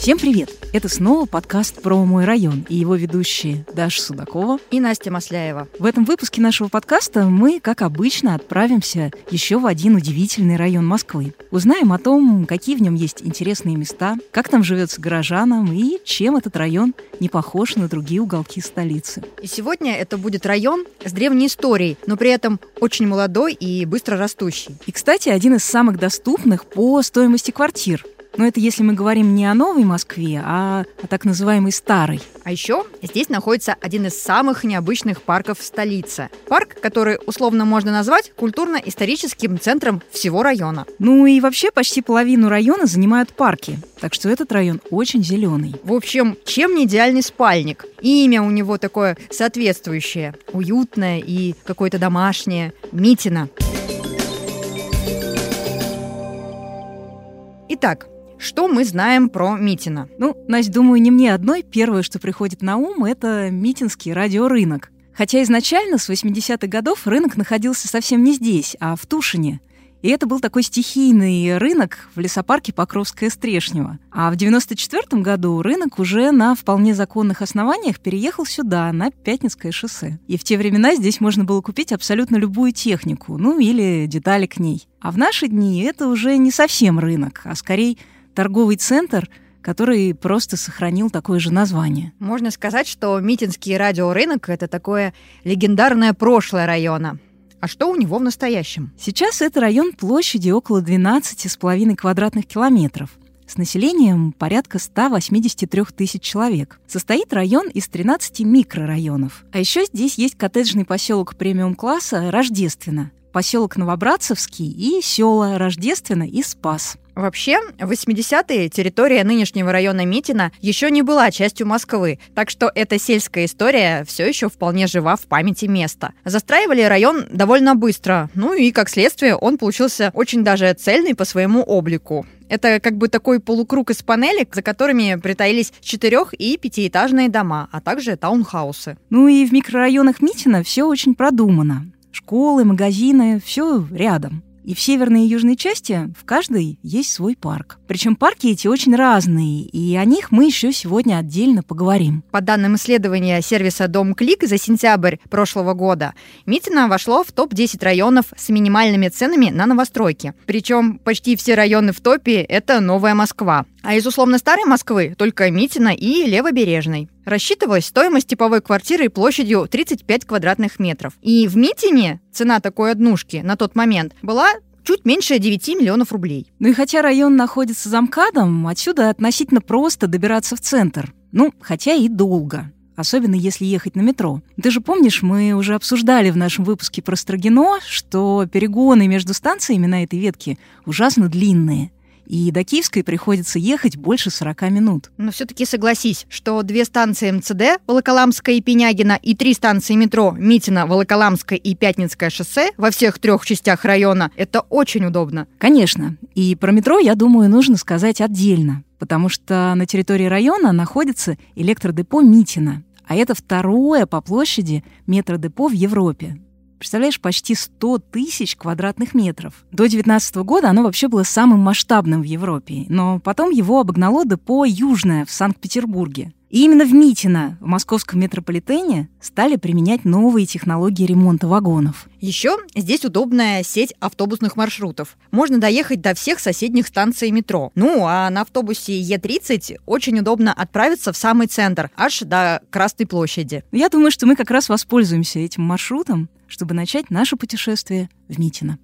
Всем привет! Это снова подкаст про мой район и его ведущие Даша Судакова и Настя Масляева. В этом выпуске нашего подкаста мы, как обычно, отправимся еще в один удивительный район Москвы. Узнаем о том, какие в нем есть интересные места, как там живется горожанам и чем этот район не похож на другие уголки столицы. И сегодня это будет район с древней историей, но при этом очень молодой и быстро растущий. И, кстати, один из самых доступных по стоимости квартир. Но это если мы говорим не о новой Москве, а о так называемой старой. А еще здесь находится один из самых необычных парков в столице. Парк, который условно можно назвать культурно-историческим центром всего района. Ну и вообще почти половину района занимают парки. Так что этот район очень зеленый. В общем, чем не идеальный спальник? Имя у него такое соответствующее, уютное и какое-то домашнее. Митина. Итак, что мы знаем про Митина? Ну, Настя, думаю, не мне одной. Первое, что приходит на ум, это Митинский радиорынок. Хотя изначально, с 80-х годов, рынок находился совсем не здесь, а в Тушине. И это был такой стихийный рынок в лесопарке Покровская-Стрешнева. А в 94 году рынок уже на вполне законных основаниях переехал сюда, на Пятницкое шоссе. И в те времена здесь можно было купить абсолютно любую технику, ну или детали к ней. А в наши дни это уже не совсем рынок, а скорее торговый центр, который просто сохранил такое же название. Можно сказать, что Митинский радиорынок — это такое легендарное прошлое района. А что у него в настоящем? Сейчас это район площади около 12,5 квадратных километров с населением порядка 183 тысяч человек. Состоит район из 13 микрорайонов. А еще здесь есть коттеджный поселок премиум-класса Рождественно, поселок Новобратцевский и села Рождественно и Спас. Вообще, в 80-е территория нынешнего района Митина еще не была частью Москвы, так что эта сельская история все еще вполне жива в памяти места. Застраивали район довольно быстро, ну и, как следствие, он получился очень даже цельный по своему облику. Это как бы такой полукруг из панелек, за которыми притаились четырех- и пятиэтажные дома, а также таунхаусы. Ну и в микрорайонах Митина все очень продумано. Школы, магазины, все рядом. И в северной и южной части в каждой есть свой парк. Причем парки эти очень разные, и о них мы еще сегодня отдельно поговорим. По данным исследования сервиса Дом Клик за сентябрь прошлого года, Митино вошло в топ-10 районов с минимальными ценами на новостройки. Причем почти все районы в топе – это Новая Москва. А из условно старой Москвы только Митина и Левобережной. Рассчитывалась стоимость типовой квартиры площадью 35 квадратных метров. И в Митине цена такой однушки на тот момент была чуть меньше 9 миллионов рублей. Ну и хотя район находится за МКАДом, отсюда относительно просто добираться в центр. Ну, хотя и долго особенно если ехать на метро. Ты же помнишь, мы уже обсуждали в нашем выпуске про Строгино, что перегоны между станциями на этой ветке ужасно длинные и до Киевской приходится ехать больше 40 минут. Но все-таки согласись, что две станции МЦД, Волоколамская и Пенягина, и три станции метро Митина, Волоколамское и Пятницкое шоссе во всех трех частях района – это очень удобно. Конечно. И про метро, я думаю, нужно сказать отдельно, потому что на территории района находится электродепо Митина, а это второе по площади метродепо в Европе. Представляешь, почти 100 тысяч квадратных метров. До 19 года оно вообще было самым масштабным в Европе, но потом его обогнало депо Южное в Санкт-Петербурге. И именно в Митино, в московском метрополитене, стали применять новые технологии ремонта вагонов. Еще здесь удобная сеть автобусных маршрутов. Можно доехать до всех соседних станций метро. Ну, а на автобусе Е30 очень удобно отправиться в самый центр, аж до Красной площади. Я думаю, что мы как раз воспользуемся этим маршрутом чтобы начать наше путешествие в Митино.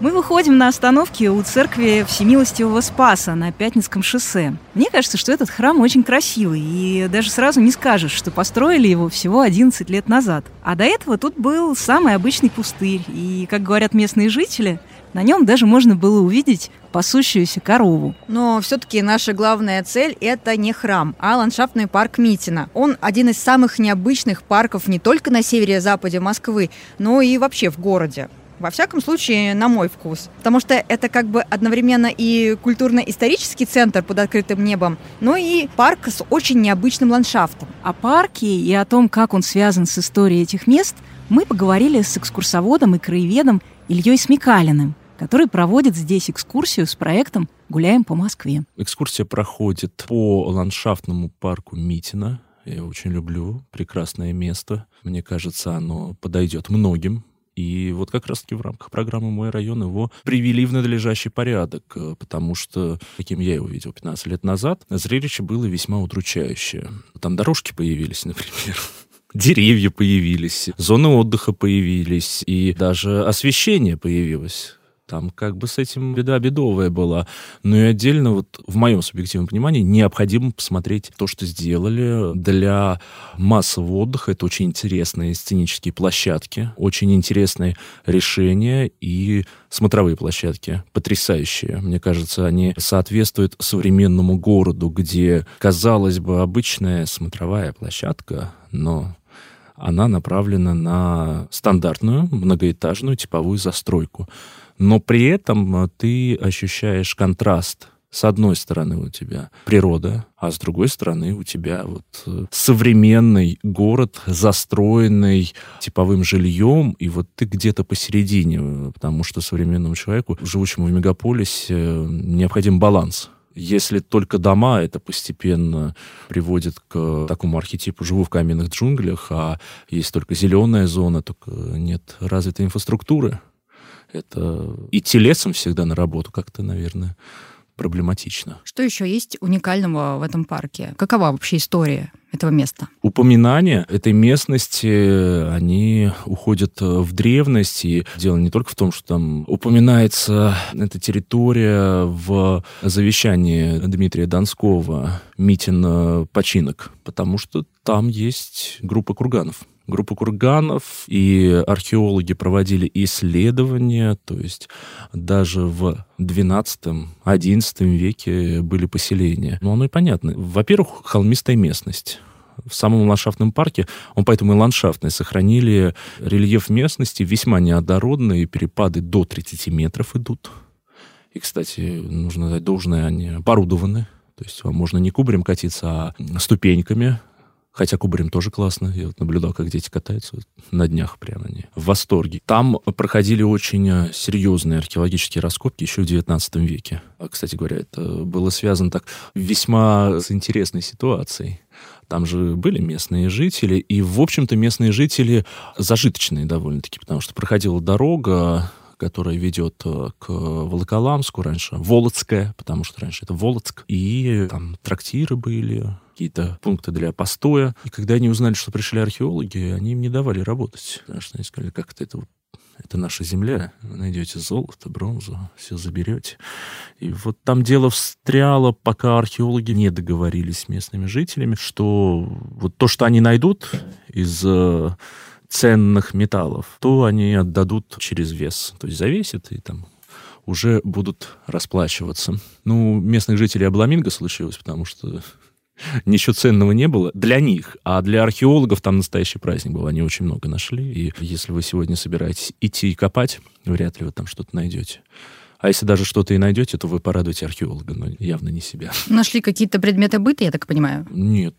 Мы выходим на остановке у церкви Всемилостивого Спаса на Пятницком шоссе. Мне кажется, что этот храм очень красивый, и даже сразу не скажешь, что построили его всего 11 лет назад. А до этого тут был самый обычный пустырь, и, как говорят местные жители, на нем даже можно было увидеть пасущуюся корову. Но все-таки наша главная цель – это не храм, а ландшафтный парк Митина. Он один из самых необычных парков не только на севере-западе Москвы, но и вообще в городе. Во всяком случае, на мой вкус. Потому что это как бы одновременно и культурно-исторический центр под открытым небом, но и парк с очень необычным ландшафтом. О парке и о том, как он связан с историей этих мест, мы поговорили с экскурсоводом и краеведом Ильей Смекалиным, который проводит здесь экскурсию с проектом «Гуляем по Москве». Экскурсия проходит по ландшафтному парку Митина. Я очень люблю. Прекрасное место. Мне кажется, оно подойдет многим. И вот как раз-таки в рамках программы «Мой район» его привели в надлежащий порядок, э, потому что, каким я его видел 15 лет назад, зрелище было весьма удручающее. Там дорожки появились, например, деревья появились, зоны отдыха появились, и даже освещение появилось. Там как бы с этим беда бедовая была. Но и отдельно, вот в моем субъективном понимании, необходимо посмотреть то, что сделали для массового отдыха. Это очень интересные сценические площадки, очень интересные решения и смотровые площадки. Потрясающие. Мне кажется, они соответствуют современному городу, где, казалось бы, обычная смотровая площадка, но она направлена на стандартную многоэтажную типовую застройку но при этом э, ты ощущаешь контраст. С одной стороны у тебя природа, а с другой стороны у тебя вот э, современный город, застроенный типовым жильем, и вот ты где-то посередине, э, потому что современному человеку, живущему в мегаполисе, необходим баланс. Если только дома, это постепенно приводит к такому архетипу «живу в каменных джунглях», а есть только зеленая зона, только нет развитой инфраструктуры. Это идти лесом всегда на работу как-то, наверное, проблематично. Что еще есть уникального в этом парке? Какова вообще история этого места? Упоминания этой местности, они уходят в древность, и дело не только в том, что там упоминается эта территория в завещании Дмитрия Донского «Митин починок», потому что там есть группа курганов группа курганов, и археологи проводили исследования, то есть даже в XII-XI веке были поселения. Ну, оно и понятно. Во-первых, холмистая местность в самом ландшафтном парке, он поэтому и ландшафтный, сохранили рельеф местности весьма неодородные, перепады до 30 метров идут. И, кстати, нужно дать должное, они оборудованы. То есть вам можно не кубарем катиться, а ступеньками. Хотя кубарем тоже классно. Я вот наблюдал, как дети катаются на днях прямо они в восторге. Там проходили очень э, серьезные археологические раскопки еще в XIX веке. А, кстати говоря, это было связано так весьма с интересной ситуацией. Там же были местные жители, и, в общем-то, местные жители зажиточные довольно-таки, потому что проходила дорога, которая ведет э, к Волоколамску раньше, Волоцкая, потому что раньше это Волоцк, и там трактиры были, какие-то пункты для постоя. И когда они узнали, что пришли археологи, они им не давали работать. Потому что они сказали, как это, это это наша земля, вы найдете золото, бронзу, все заберете. И вот там дело встряло, пока археологи не договорились с местными жителями, что вот то, что они найдут из э, ценных металлов, то они отдадут через вес. То есть завесит и там уже будут расплачиваться. Ну, местных жителей обламинго случилось, потому что ничего ценного не было для них, а для археологов там настоящий праздник был. Они очень много нашли, и если вы сегодня собираетесь идти и копать, вряд ли вы там что-то найдете. А если даже что-то и найдете, то вы порадуете археолога, но явно не себя. Нашли какие-то предметы быта, я так понимаю? Нет,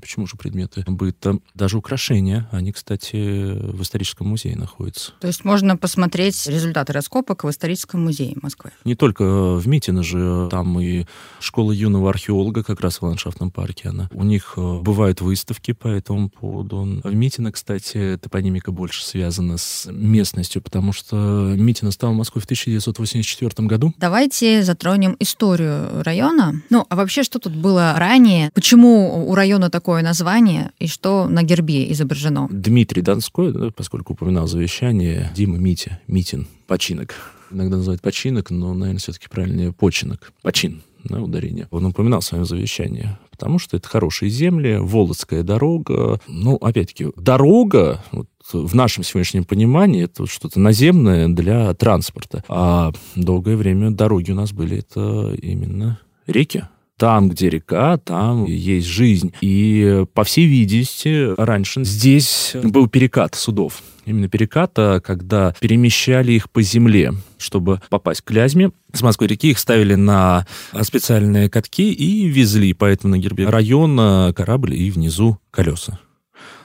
Почему же предметы быта? Даже украшения. Они, кстати, в историческом музее находятся. То есть можно посмотреть результаты раскопок в историческом музее Москвы? Не только в Митино же. Там и школа юного археолога как раз в ландшафтном парке. Она. У них э, бывают выставки по этому поводу. В Митино, кстати, топонимика больше связана с местностью, потому что Митино стал Москвой в 1984 году. Давайте затронем историю района. Ну, а вообще, что тут было ранее? Почему у района такое название и что на гербе изображено? Дмитрий Донской, поскольку упоминал завещание, Дима Митя, Митин, починок. Иногда называют починок, но, наверное, все-таки правильнее починок. Почин, да, ударение. Он упоминал в своем завещании, потому что это хорошие земли, Володская дорога. Ну, опять-таки, дорога, вот, в нашем сегодняшнем понимании, это что-то наземное для транспорта. А долгое время дороги у нас были это именно реки, там, где река, там есть жизнь. И, по всей видимости, раньше здесь был перекат судов. Именно переката, когда перемещали их по земле, чтобы попасть к Клязьме. С Москвы реки их ставили на специальные катки и везли, поэтому на гербе района корабль и внизу колеса.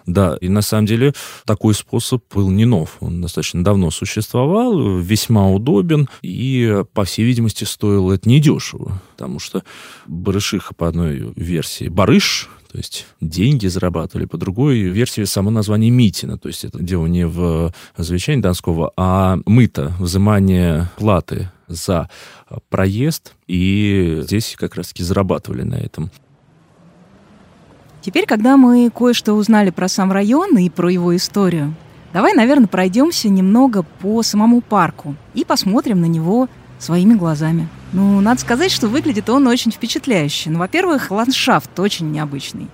Да, и на самом деле такой способ был не нов. Он достаточно давно существовал, весьма удобен, и, по всей видимости, стоил это недешево, потому что барышиха по одной версии барыш, то есть деньги зарабатывали. По другой версии само название Митина, то есть это дело не в завещании Донского, а мыто, взимание платы за проезд, и здесь как раз-таки зарабатывали на этом. Теперь, когда мы кое-что узнали про сам район и про его историю, давай, наверное, пройдемся немного по самому парку и посмотрим на него своими глазами. Ну, надо сказать, что выглядит он очень впечатляюще. Ну, во-первых, ландшафт очень необычный.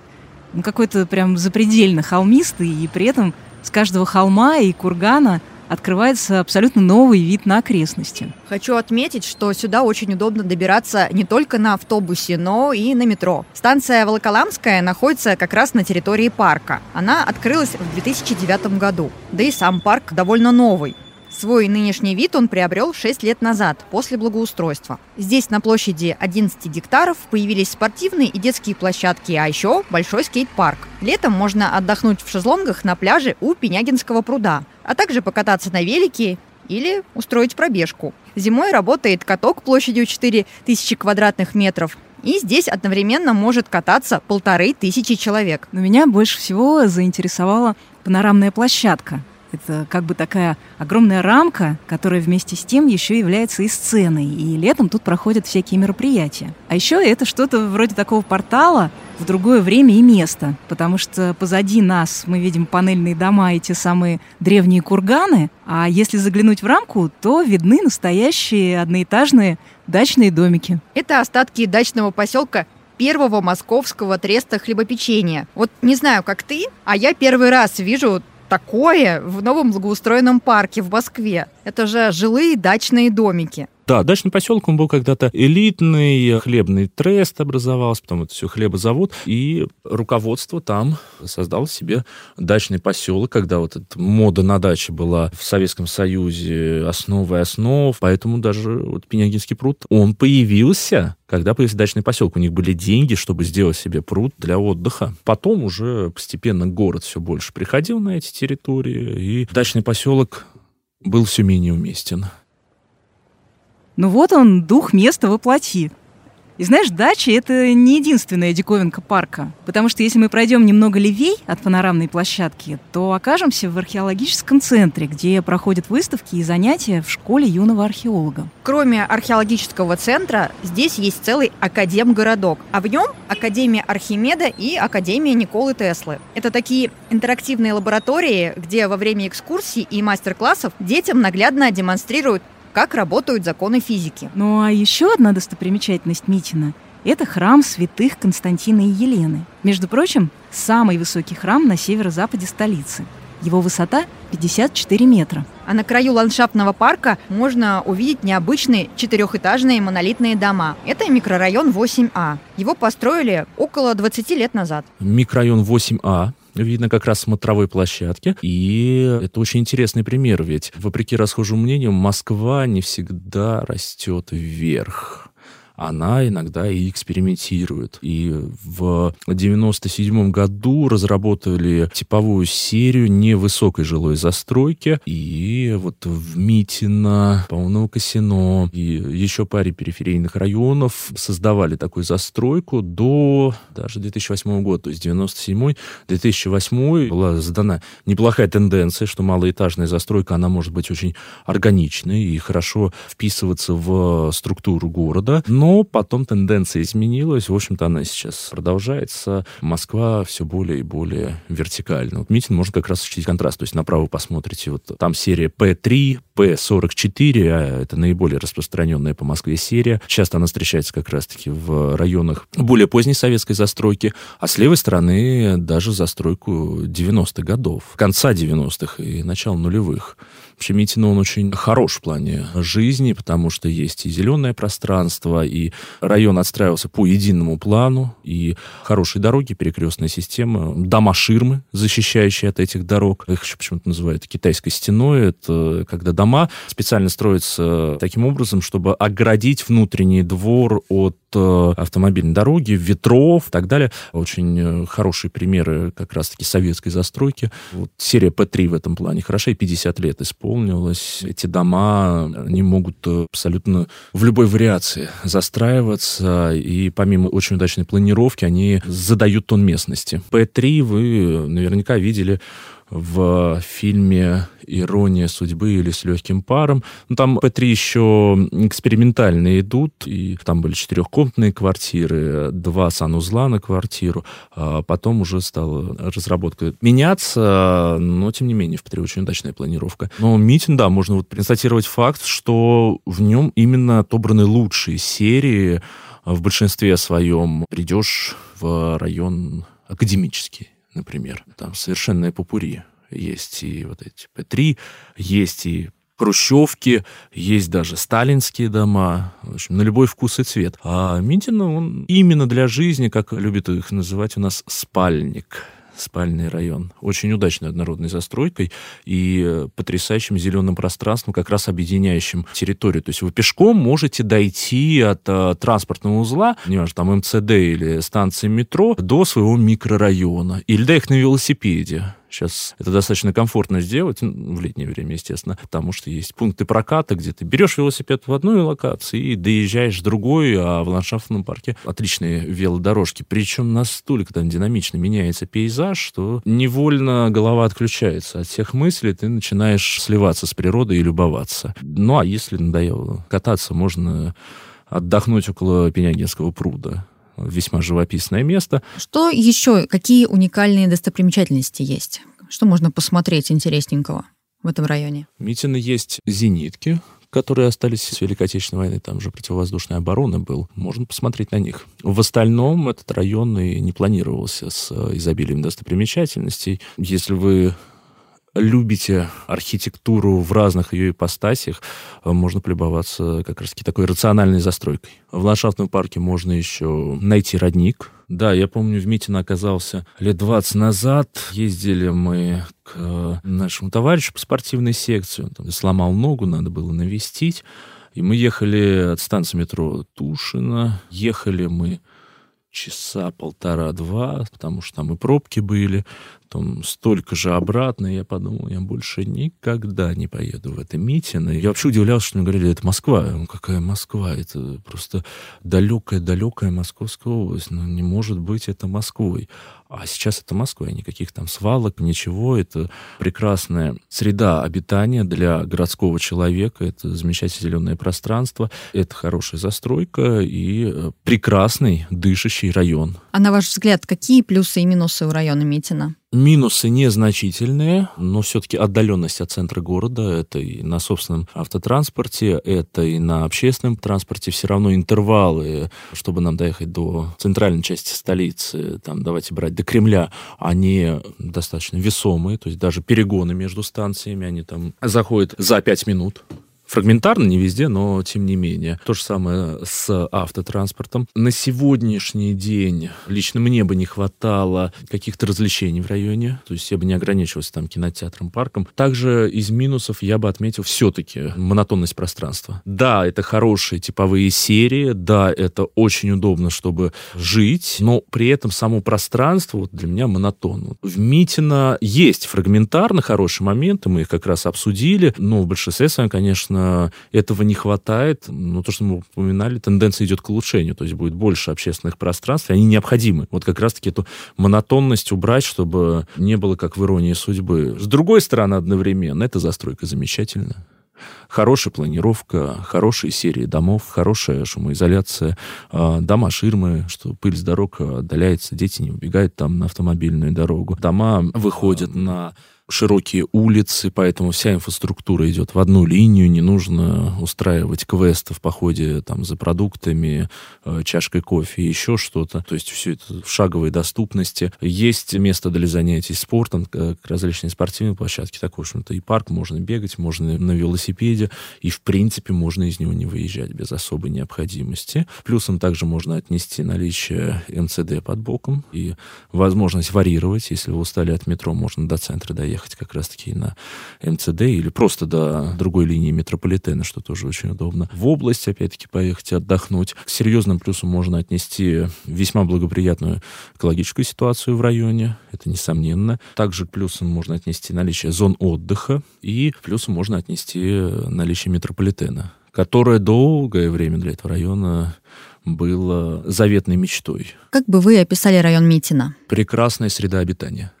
Он какой-то прям запредельно холмистый, и при этом с каждого холма и кургана открывается абсолютно новый вид на окрестности. Хочу отметить, что сюда очень удобно добираться не только на автобусе, но и на метро. Станция Волоколамская находится как раз на территории парка. Она открылась в 2009 году. Да и сам парк довольно новый. Свой нынешний вид он приобрел 6 лет назад, после благоустройства. Здесь на площади 11 гектаров появились спортивные и детские площадки, а еще большой скейт-парк. Летом можно отдохнуть в шезлонгах на пляже у Пенягинского пруда, а также покататься на велике или устроить пробежку. Зимой работает каток площадью 4000 квадратных метров, и здесь одновременно может кататься полторы тысячи человек. Но меня больше всего заинтересовала панорамная площадка. Это как бы такая огромная рамка, которая вместе с тем еще является и сценой. И летом тут проходят всякие мероприятия. А еще это что-то вроде такого портала в другое время и место. Потому что позади нас мы видим панельные дома и те самые древние курганы. А если заглянуть в рамку, то видны настоящие одноэтажные дачные домики. Это остатки дачного поселка первого московского треста хлебопечения. Вот не знаю, как ты, а я первый раз вижу такое в новом благоустроенном парке в Москве. Это же жилые дачные домики. Да, дачный поселок, он был когда-то элитный, хлебный трест образовался, потом это все хлебозавод, и руководство там создало себе дачный поселок, когда вот эта мода на даче была в Советском Союзе основой основ, поэтому даже вот Пенягинский пруд, он появился когда появился дачный поселок, у них были деньги, чтобы сделать себе пруд для отдыха. Потом уже постепенно город все больше приходил на эти территории, и дачный поселок был все менее уместен. Ну вот он, дух места воплоти. И знаешь, дача — это не единственная диковинка парка. Потому что если мы пройдем немного левей от панорамной площадки, то окажемся в археологическом центре, где проходят выставки и занятия в школе юного археолога. Кроме археологического центра, здесь есть целый академгородок, а в нем Академия Архимеда и Академия Николы Теслы. Это такие интерактивные лаборатории, где во время экскурсий и мастер-классов детям наглядно демонстрируют как работают законы физики. Ну а еще одна достопримечательность Митина – это храм святых Константина и Елены. Между прочим, самый высокий храм на северо-западе столицы. Его высота 54 метра. А на краю ландшафтного парка можно увидеть необычные четырехэтажные монолитные дома. Это микрорайон 8А. Его построили около 20 лет назад. Микрорайон 8А видно как раз смотровой площадки. И это очень интересный пример, ведь, вопреки расхожему мнению, Москва не всегда растет вверх она иногда и экспериментирует. И в 97 году разработали типовую серию невысокой жилой застройки. И вот в Митино, по-моему, Косино и еще паре периферийных районов создавали такую застройку до даже 2008 года. То есть 97-2008 была задана неплохая тенденция, что малоэтажная застройка, она может быть очень органичной и хорошо вписываться в структуру города. Но но потом тенденция изменилась. В общем-то, она сейчас продолжается. Москва все более и более вертикальна. Вот Митин можно как раз ощутить контраст. То есть направо посмотрите, вот там серия P3, P44, а это наиболее распространенная по Москве серия. Часто она встречается как раз-таки в районах более поздней советской застройки, а с левой стороны даже застройку 90-х годов, конца 90-х и начала нулевых. Вообще Митино, он очень хорош в плане жизни, потому что есть и зеленое пространство, и район отстраивался по единому плану, и хорошие дороги, перекрестная система, дома-ширмы, защищающие от этих дорог. Их еще почему-то называют китайской стеной. Это когда дома дома специально строятся таким образом, чтобы оградить внутренний двор от э, автомобильной дороги, ветров и так далее. Очень э, хорошие примеры как раз-таки советской застройки. Вот серия П-3 в этом плане хороша, и 50 лет исполнилось. Эти дома, они могут э, абсолютно в любой вариации застраиваться, и помимо очень удачной планировки, они задают тон местности. П-3 вы наверняка видели в фильме «Ирония судьбы» или «С легким паром». Ну, там П3 еще экспериментально идут, и там были четырехкомнатные квартиры, два санузла на квартиру, а потом уже стала разработка меняться, но, тем не менее, в П3 очень удачная планировка. Но Митино, да, можно вот констатировать факт, что в нем именно отобраны лучшие серии, в большинстве своем придешь в район академический например. Там совершенная попури. Есть и вот эти П3, есть и хрущевки, есть даже сталинские дома, в общем, на любой вкус и цвет. А Митина, он именно для жизни, как любят их называть у нас, спальник спальный район. Очень удачной однородной застройкой и э, потрясающим зеленым пространством, как раз объединяющим территорию. То есть вы пешком можете дойти от а, транспортного узла, неважно, там МЦД или станции метро, до своего микрорайона. Или доехать на велосипеде. Сейчас это достаточно комфортно сделать, ну, в летнее время, естественно, потому что есть пункты проката, где ты берешь велосипед в одной локации и доезжаешь в другой, а в ландшафтном парке отличные велодорожки. Причем настолько там динамично меняется пейзаж, что невольно голова отключается от всех мыслей, ты начинаешь сливаться с природой и любоваться. Ну, а если надоело кататься, можно отдохнуть около Пенягинского пруда весьма живописное место. Что еще, какие уникальные достопримечательности есть? Что можно посмотреть интересненького в этом районе? В Митино есть зенитки, которые остались с Великой Отечественной войны, там же противовоздушная оборона был, можно посмотреть на них. В остальном этот район и не планировался с изобилием достопримечательностей. Если вы любите архитектуру в разных ее ипостасях, э, можно полюбоваться как раз-таки такой рациональной застройкой. В ландшафтном парке можно еще найти родник. Да, я помню, в Митино оказался лет 20 назад. Ездили мы к нашему товарищу по спортивной секции. Он там сломал ногу, надо было навестить. И мы ехали от станции метро Тушино. Ехали мы часа полтора-два, потому что там и пробки были потом столько же обратно, и я подумал, я больше никогда не поеду в это Митино. Я вообще удивлялся, что мне говорили, это Москва. Ну, какая Москва? Это просто далекая-далекая Московская область. Ну, не может быть это Москвой. А сейчас это Москва, никаких там свалок, ничего. Это прекрасная среда обитания для городского человека. Это замечательное зеленое пространство. Это хорошая застройка и э, прекрасный дышащий район. А на ваш взгляд, какие плюсы и минусы у района Митина? Минусы незначительные, но все-таки отдаленность от центра города, это и на собственном автотранспорте, это и на общественном транспорте, все равно интервалы, чтобы нам доехать до центральной части столицы, там, давайте брать до Кремля, они достаточно весомые, то есть даже перегоны между станциями, они там заходят за пять минут, Фрагментарно, не везде, но тем не менее. То же самое с автотранспортом. На сегодняшний день лично мне бы не хватало каких-то развлечений в районе. То есть я бы не ограничивался там кинотеатром, парком. Также из минусов я бы отметил все-таки монотонность пространства. Да, это хорошие типовые серии, да, это очень удобно, чтобы жить, но при этом само пространство вот для меня монотонно. В Митино есть фрагментарно хорошие моменты, мы их как раз обсудили, но в большинстве своем, конечно, конечно, этого не хватает. Но то, что мы упоминали, тенденция идет к улучшению. То есть будет больше общественных пространств, и они необходимы. Вот как раз-таки эту монотонность убрать, чтобы не было как в иронии судьбы. С другой стороны, одновременно, эта застройка замечательная хорошая планировка, хорошие серии домов, хорошая шумоизоляция, а, дома ширмы, что пыль с дорог отдаляется, дети не убегают там на автомобильную дорогу. Дома выходят на широкие улицы, поэтому вся инфраструктура идет в одну линию, не нужно устраивать квесты в походе там за продуктами, э, чашкой кофе, еще что-то. То есть все это в шаговой доступности. Есть место для занятий спортом, различные спортивные площадки, такой, в общем-то, и парк, можно бегать, можно на велосипеде виде, и в принципе можно из него не выезжать без особой необходимости. Плюсом также можно отнести наличие МЦД под боком и возможность варьировать. Если вы устали от метро, можно до центра доехать как раз-таки на МЦД или просто до другой линии метрополитена, что тоже очень удобно. В область, опять-таки, поехать отдохнуть. К серьезным плюсам можно отнести весьма благоприятную экологическую ситуацию в районе, это несомненно. Также к плюсам можно отнести наличие зон отдыха и плюсом можно отнести наличие метрополитена, которое долгое время для этого района было заветной мечтой. Как бы вы описали район Митина? Прекрасная среда обитания.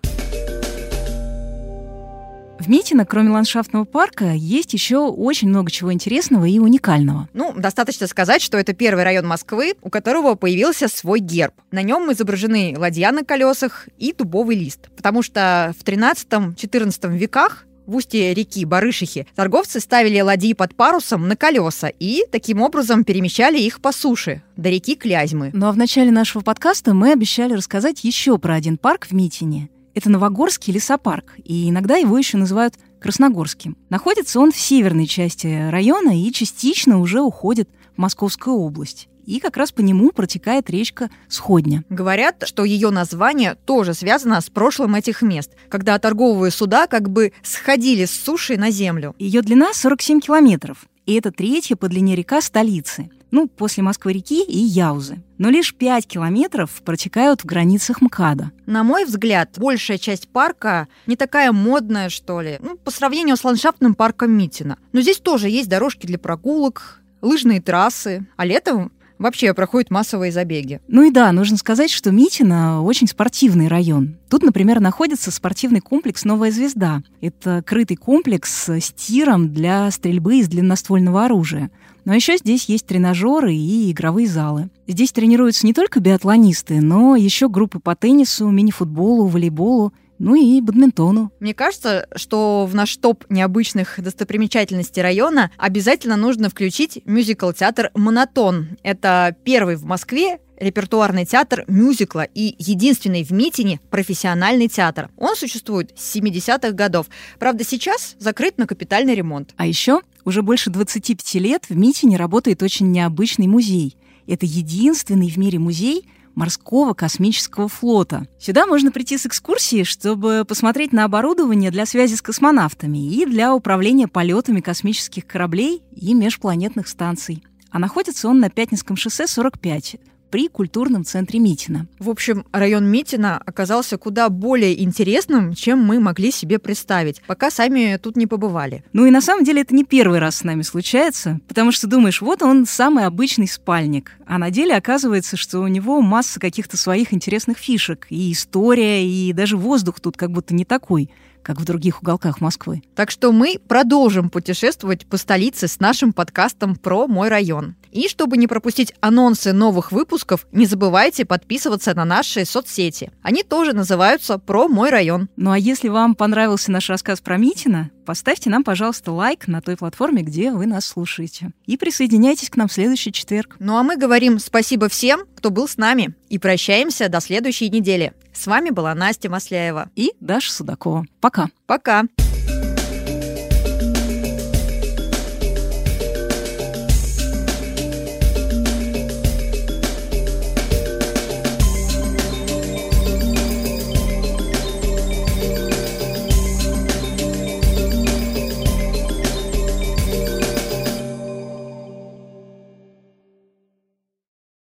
В Митино, кроме ландшафтного парка, есть еще очень много чего интересного и уникального. Ну, достаточно сказать, что это первый район Москвы, у которого появился свой герб. На нем изображены ладья на колесах и дубовый лист. Потому что в 13-14 веках в устье реки Барышихи торговцы ставили ладьи под парусом на колеса и таким образом перемещали их по суше до реки Клязьмы. Ну а в начале нашего подкаста мы обещали рассказать еще про один парк в Митине. Это Новогорский лесопарк, и иногда его еще называют Красногорским. Находится он в северной части района и частично уже уходит в Московскую область. И как раз по нему протекает речка Сходня. Говорят, что ее название тоже связано с прошлым этих мест, когда торговые суда как бы сходили с суши на землю. Ее длина 47 километров, и это третья по длине река столицы ну, после Москвы-реки и Яузы. Но лишь 5 километров протекают в границах МКАДа. На мой взгляд, большая часть парка не такая модная, что ли, ну, по сравнению с ландшафтным парком Митина. Но здесь тоже есть дорожки для прогулок, лыжные трассы, а летом вообще проходят массовые забеги. Ну и да, нужно сказать, что Митино очень спортивный район. Тут, например, находится спортивный комплекс «Новая звезда». Это крытый комплекс с тиром для стрельбы из длинноствольного оружия. Но еще здесь есть тренажеры и игровые залы. Здесь тренируются не только биатлонисты, но еще группы по теннису, мини-футболу, волейболу ну и бадминтону. Мне кажется, что в наш топ необычных достопримечательностей района обязательно нужно включить мюзикл-театр «Монотон». Это первый в Москве репертуарный театр мюзикла и единственный в Митине профессиональный театр. Он существует с 70-х годов. Правда, сейчас закрыт на капитальный ремонт. А еще уже больше 25 лет в Митине работает очень необычный музей. Это единственный в мире музей, морского космического флота. Сюда можно прийти с экскурсией, чтобы посмотреть на оборудование для связи с космонавтами и для управления полетами космических кораблей и межпланетных станций. А находится он на Пятницком шоссе 45, при культурном центре Митина. В общем, район Митина оказался куда более интересным, чем мы могли себе представить, пока сами тут не побывали. Ну и на самом деле это не первый раз с нами случается, потому что думаешь, вот он самый обычный спальник, а на деле оказывается, что у него масса каких-то своих интересных фишек, и история, и даже воздух тут как будто не такой как в других уголках Москвы. Так что мы продолжим путешествовать по столице с нашим подкастом про мой район. И чтобы не пропустить анонсы новых выпусков, не забывайте подписываться на наши соцсети. Они тоже называются «Про мой район». Ну а если вам понравился наш рассказ про Митина, поставьте нам, пожалуйста, лайк на той платформе, где вы нас слушаете. И присоединяйтесь к нам в следующий четверг. Ну а мы говорим спасибо всем, кто был с нами, и прощаемся до следующей недели. С вами была Настя Масляева и Даша Судакова. Пока. Пока.